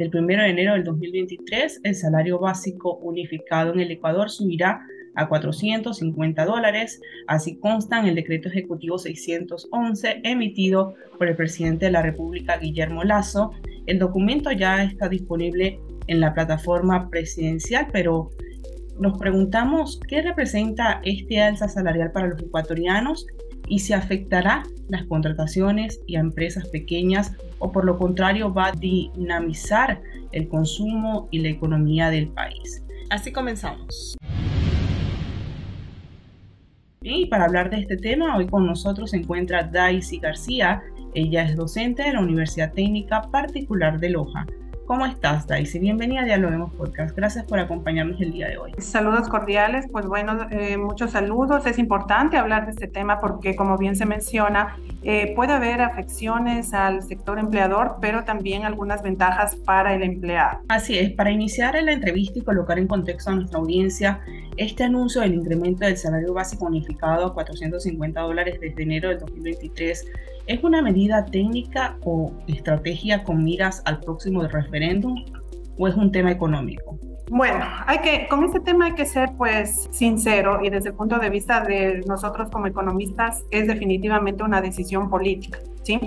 del 1 de enero del 2023 el salario básico unificado en el Ecuador subirá a 450 dólares, así consta en el decreto ejecutivo 611 emitido por el presidente de la República, Guillermo Lazo. El documento ya está disponible en la plataforma presidencial, pero nos preguntamos qué representa este alza salarial para los ecuatorianos y se afectará las contrataciones y a empresas pequeñas o por lo contrario va a dinamizar el consumo y la economía del país. Así comenzamos. Y para hablar de este tema, hoy con nosotros se encuentra Daisy García. Ella es docente de la Universidad Técnica Particular de Loja. ¿Cómo estás, Daisy? Bienvenida a Dialoguemos Podcast. Gracias por acompañarnos el día de hoy. Saludos cordiales. Pues bueno, eh, muchos saludos. Es importante hablar de este tema porque, como bien se menciona, eh, puede haber afecciones al sector empleador, pero también algunas ventajas para el empleado. Así es. Para iniciar la entrevista y colocar en contexto a nuestra audiencia, este anuncio del incremento del salario básico unificado a 450 dólares desde enero del 2023 ¿Es una medida técnica o estrategia con miras al próximo referéndum o es un tema económico? Bueno, hay que, con este tema hay que ser pues sincero y desde el punto de vista de nosotros como economistas es definitivamente una decisión política. ¿sí?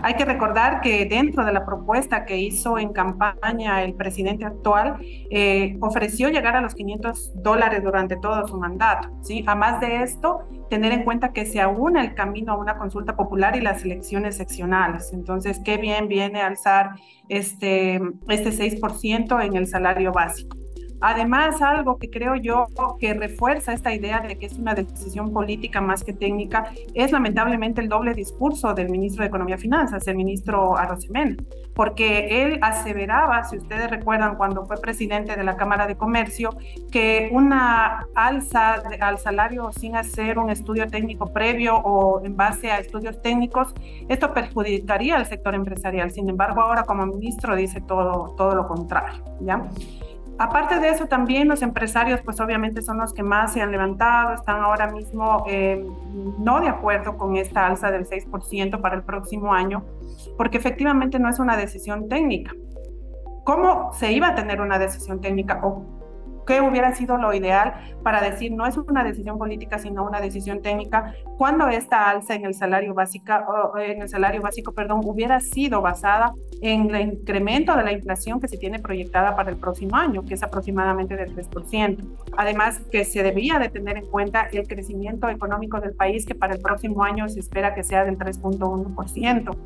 Hay que recordar que dentro de la propuesta que hizo en campaña el presidente actual, eh, ofreció llegar a los 500 dólares durante todo su mandato. ¿sí? Además de esto, tener en cuenta que se aúna el camino a una consulta popular y las elecciones seccionales. Entonces, qué bien viene alzar este, este 6% en el salario básico. Además, algo que creo yo que refuerza esta idea de que es una decisión política más que técnica es lamentablemente el doble discurso del ministro de Economía y Finanzas, el ministro Arrosemena, porque él aseveraba, si ustedes recuerdan cuando fue presidente de la Cámara de Comercio, que una alza al salario sin hacer un estudio técnico previo o en base a estudios técnicos, esto perjudicaría al sector empresarial. Sin embargo, ahora como ministro dice todo, todo lo contrario, ¿ya? Aparte de eso, también los empresarios, pues obviamente son los que más se han levantado, están ahora mismo eh, no de acuerdo con esta alza del 6% para el próximo año, porque efectivamente no es una decisión técnica. ¿Cómo se iba a tener una decisión técnica o qué hubiera sido lo ideal para decir no es una decisión política sino una decisión técnica cuando esta alza en el salario básico en el salario básico perdón hubiera sido basada en el incremento de la inflación que se tiene proyectada para el próximo año que es aproximadamente del 3%. Además que se debía de tener en cuenta el crecimiento económico del país que para el próximo año se espera que sea del 3.1%.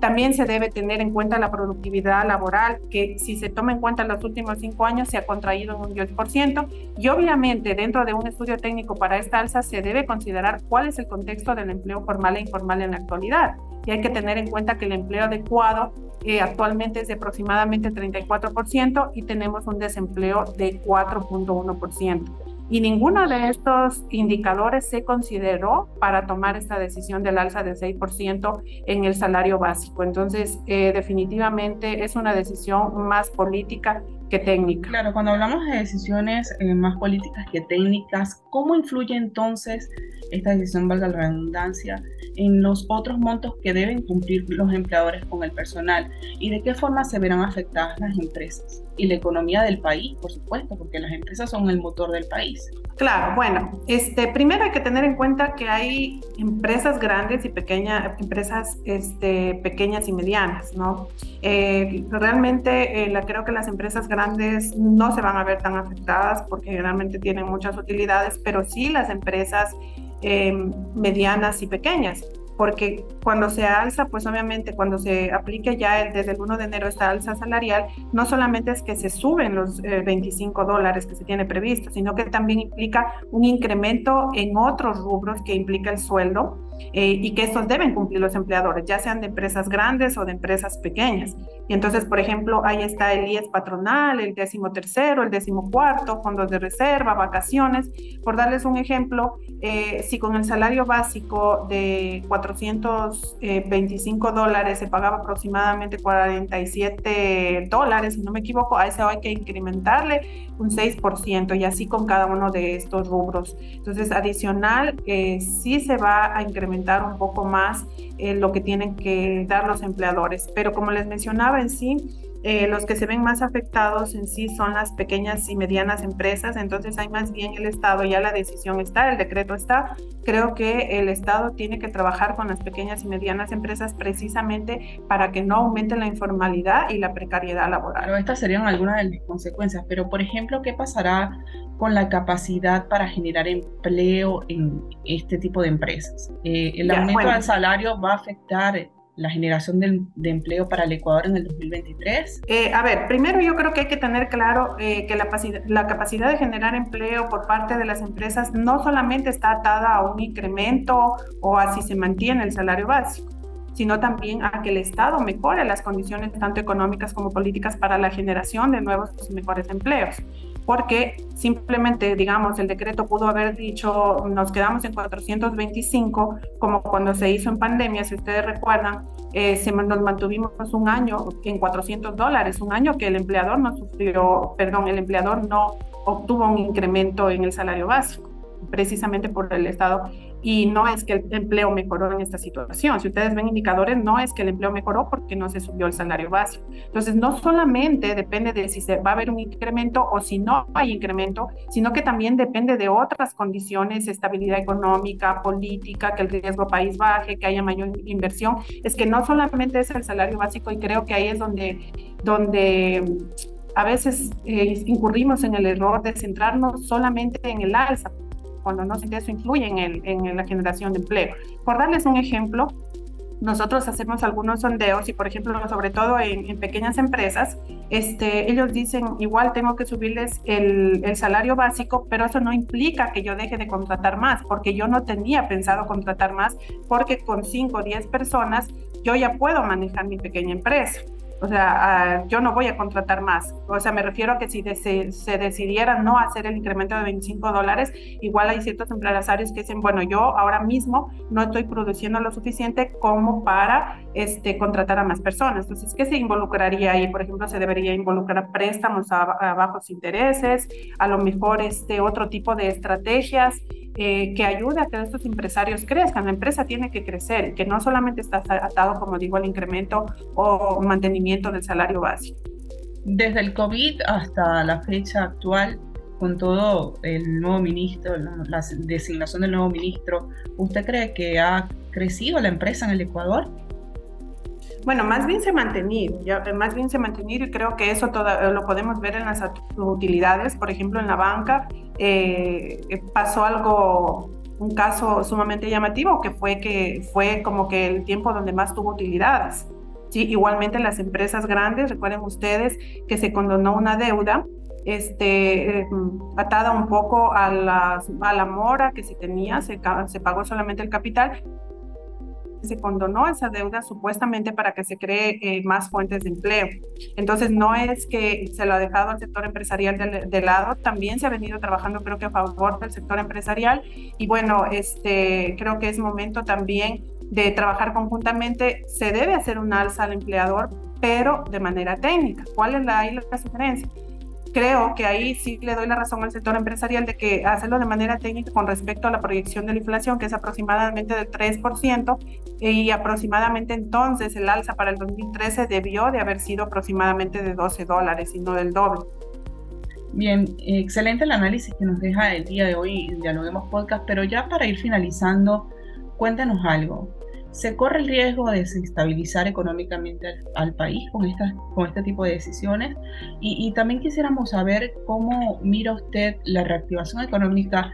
También se debe tener en cuenta la productividad laboral que si se toma en cuenta los últimos cinco años se ha contraído en un 10% y obviamente dentro de un estudio técnico para esta alza se debe considerar cuál es el contexto del empleo formal e informal en la actualidad. Y hay que tener en cuenta que el empleo adecuado eh, actualmente es de aproximadamente 34% y tenemos un desempleo de 4.1% y ninguno de estos indicadores se consideró para tomar esta decisión del alza del 6% en el salario básico. Entonces, eh, definitivamente es una decisión más política Claro, cuando hablamos de decisiones eh, más políticas que técnicas, ¿cómo influye entonces esta decisión, valga la redundancia, en los otros montos que deben cumplir los empleadores con el personal? ¿Y de qué forma se verán afectadas las empresas? Y la economía del país, por supuesto, porque las empresas son el motor del país. Claro, bueno, este, primero hay que tener en cuenta que hay empresas grandes y pequeñas, empresas este, pequeñas y medianas, ¿no? Eh, realmente eh, la, creo que las empresas grandes no se van a ver tan afectadas porque generalmente tienen muchas utilidades, pero sí las empresas em, medianas y pequeñas porque cuando se alza, pues obviamente cuando se aplique ya desde el 1 de enero esta alza salarial, no solamente es que se suben los 25 eh, dólares que se tiene previsto, sino que también implica un incremento en otros rubros que implica el sueldo eh, y que estos deben cumplir los empleadores, ya sean de empresas grandes o de empresas pequeñas. Entonces, por ejemplo, ahí está el IES patronal, el décimo tercero, el décimo cuarto, fondos de reserva, vacaciones. Por darles un ejemplo, eh, si con el salario básico de 425 dólares se pagaba aproximadamente 47 dólares, si no me equivoco, a eso hay que incrementarle un 6% y así con cada uno de estos rubros. Entonces, adicional, eh, sí se va a incrementar un poco más eh, lo que tienen que dar los empleadores, pero como les mencionaba en sí, eh, los que se ven más afectados en sí son las pequeñas y medianas empresas, entonces hay más bien el Estado, ya la decisión está, el decreto está. Creo que el Estado tiene que trabajar con las pequeñas y medianas empresas precisamente para que no aumente la informalidad y la precariedad laboral. Pero estas serían algunas de las consecuencias, pero por ejemplo, ¿qué pasará con la capacidad para generar empleo en este tipo de empresas? Eh, ¿El aumento del salario va a afectar la generación de, empleo para el Ecuador en el 2023? Eh, a ver, primero yo creo que hay que tener claro eh, que la, la, capacidad de generar empleo por parte de las empresas no solamente está atada a un incremento o a si se mantiene el salario básico sino también a que el Estado mejore las condiciones tanto económicas como políticas para la generación de nuevos y mejores empleos porque simplemente, digamos, el decreto pudo haber dicho, nos quedamos en 425, como cuando se hizo en pandemia, si ustedes recuerdan, eh, se, nos mantuvimos un año en 400 dólares, un año que el empleador no sufrió, perdón, el empleador no obtuvo un incremento en el salario básico, precisamente por el Estado y no es que el empleo mejoró en esta situación. Si ustedes ven indicadores, no es que el empleo mejoró porque no se subió el salario básico. Entonces, no solamente depende de si se va a haber un incremento o si no hay incremento, sino que también depende de otras condiciones, estabilidad económica, política, que el riesgo país baje, que haya mayor inversión. Es que no solamente es el salario básico y creo que ahí es donde, donde a veces eh, incurrimos en el error de centrarnos solamente en el alza, cuando no eso influye en, el, en la generación de empleo. Por darles un ejemplo, nosotros hacemos algunos sondeos y, por ejemplo, sobre todo en, pequeñas empresas, este, ellos dicen, igual tengo que subirles el, el, salario básico, pero eso no implica que yo deje de contratar más, porque yo no tenía pensado contratar más, porque con 5 o 10 personas yo ya puedo manejar mi pequeña empresa. O sea, yo no voy a contratar más. O sea, me refiero a que si se, decidiera no hacer el incremento de 25 dólares, igual hay ciertos empresarios que dicen, bueno, yo ahora mismo no estoy produciendo lo suficiente como para este, contratar a más personas. Entonces, ¿qué se involucraría ahí? Por ejemplo, se debería involucrar préstamos a, a bajos intereses, a lo mejor este otro tipo de estrategias eh, que ayude a que estos empresarios crezcan. La empresa tiene que crecer, que no solamente está atado, como digo, al incremento o mantenimiento del salario básico. Desde el COVID hasta la fecha actual, con todo el nuevo ministro, la designación del nuevo ministro, ¿usted cree que ha crecido la empresa en el Ecuador? Bueno, más bien se mantenido, ya, más bien se ha mantenido y creo que eso todo, lo podemos ver en las utilidades, por ejemplo, en la banca eh, pasó algo, un caso sumamente llamativo que fue que fue como que el tiempo donde más tuvo utilidades. Sí, igualmente las empresas grandes, recuerden ustedes que se condonó una deuda este, eh, atada un poco a la, a la mora que se tenía, se, se pagó solamente el capital se condonó esa deuda supuestamente para que se cree eh, más fuentes de empleo. Entonces, no es que se lo ha dejado al sector empresarial de, lado, también se ha venido trabajando creo que a favor del sector empresarial y bueno, este, creo que es momento también de trabajar conjuntamente. Se debe hacer un alza al empleador, pero de manera técnica. ¿Cuál es la, la sugerencia? Creo que ahí sí le doy la razón al sector empresarial de que hacerlo de manera técnica con respecto a la proyección de la inflación, que es aproximadamente del 3%, y aproximadamente entonces el alza para el 2013 debió de haber sido aproximadamente de 12 dólares y no del doble. Bien, excelente el análisis que nos deja el día de hoy en Dialoguemos Podcast, pero ya para ir finalizando, cuéntanos algo. ¿Se corre el riesgo de desestabilizar económicamente al, país con, con este tipo de decisiones? Y, también quisiéramos saber cómo mira usted la reactivación económica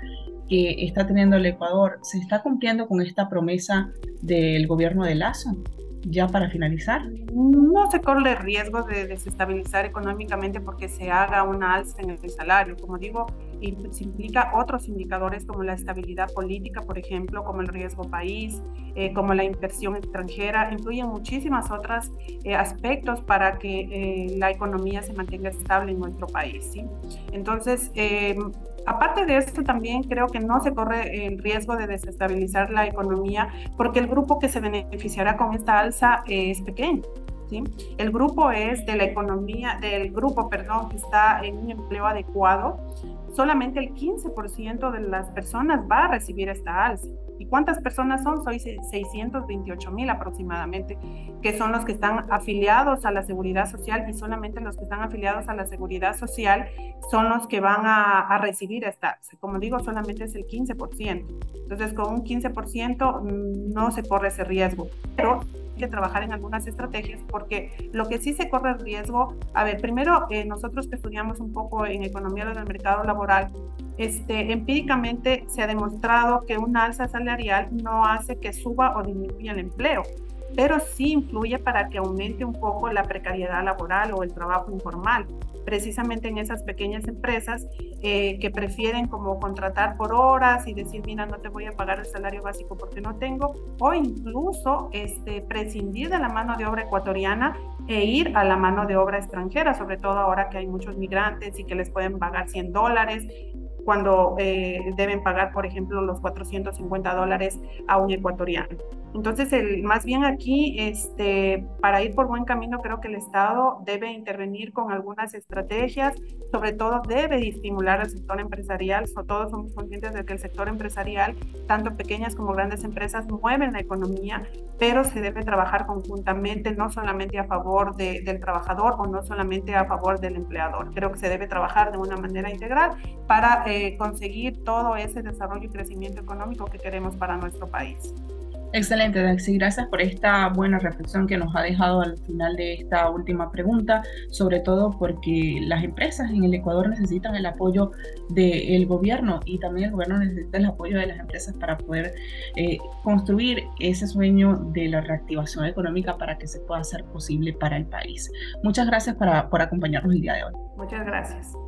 que está teniendo el Ecuador. ¿Se está cumpliendo con esta promesa del gobierno de Lazo? ya para finalizar. No se corre el riesgo de desestabilizar económicamente porque se haga una alza en el salario. Como digo, implica otros indicadores como la estabilidad política, por ejemplo, como el riesgo país, eh, como la inversión extranjera, incluyen muchísimas otros eh, aspectos para que eh, la economía se mantenga estable en nuestro país. ¿sí? Entonces, Aparte de esto, también creo que no se corre el riesgo de desestabilizar la economía porque el grupo que se beneficiará con esta alza es pequeño. ¿sí? El grupo es de la economía, del grupo, perdón, que está en un empleo adecuado. Solamente el 15% de las personas va a recibir esta alza. ¿Y cuántas personas son? Soy 628 mil aproximadamente, que son los que están afiliados a la seguridad social y solamente los que están afiliados a la seguridad social son los que van a, recibir esta. Como digo, solamente es el 15%. Entonces, con un 15% mm, no se corre ese riesgo. Pero que trabajar en algunas estrategias porque lo que sí se corre el riesgo, a ver, primero eh, nosotros que estudiamos un poco en economía del mercado laboral, este, empíricamente se ha demostrado que una alza salarial no hace que suba o disminuya el empleo, pero sí influye para que aumente un poco la precariedad laboral o el trabajo informal, precisamente en esas pequeñas empresas eh, que prefieren como contratar por horas y decir, mira, no te voy a pagar el salario básico porque no tengo, o incluso este, prescindir de la mano de obra ecuatoriana e ir a la mano de obra extranjera, sobre todo ahora que hay muchos migrantes y que les pueden pagar 100 dólares cuando eh, deben pagar, por ejemplo, los 450 dólares a un ecuatoriano. Entonces, el, más bien aquí, este, para ir por buen camino, creo que el Estado debe intervenir con algunas estrategias, sobre todo debe estimular al sector empresarial, todos somos conscientes de que el sector empresarial, tanto pequeñas como grandes empresas, mueven la economía, pero se debe trabajar conjuntamente, no solamente a favor del trabajador o no solamente a favor del empleador. Creo que se debe trabajar de una manera integral para eh, conseguir todo ese desarrollo y crecimiento económico que queremos para nuestro país. Excelente, Daxi. Gracias por esta buena reflexión que nos ha dejado al final de esta última pregunta, sobre todo porque las empresas en el Ecuador necesitan el apoyo del gobierno y también el gobierno necesita el apoyo de las empresas para poder eh, construir ese sueño de la reactivación económica para que se pueda hacer posible para el país. Muchas gracias por acompañarnos el día de hoy. Muchas gracias.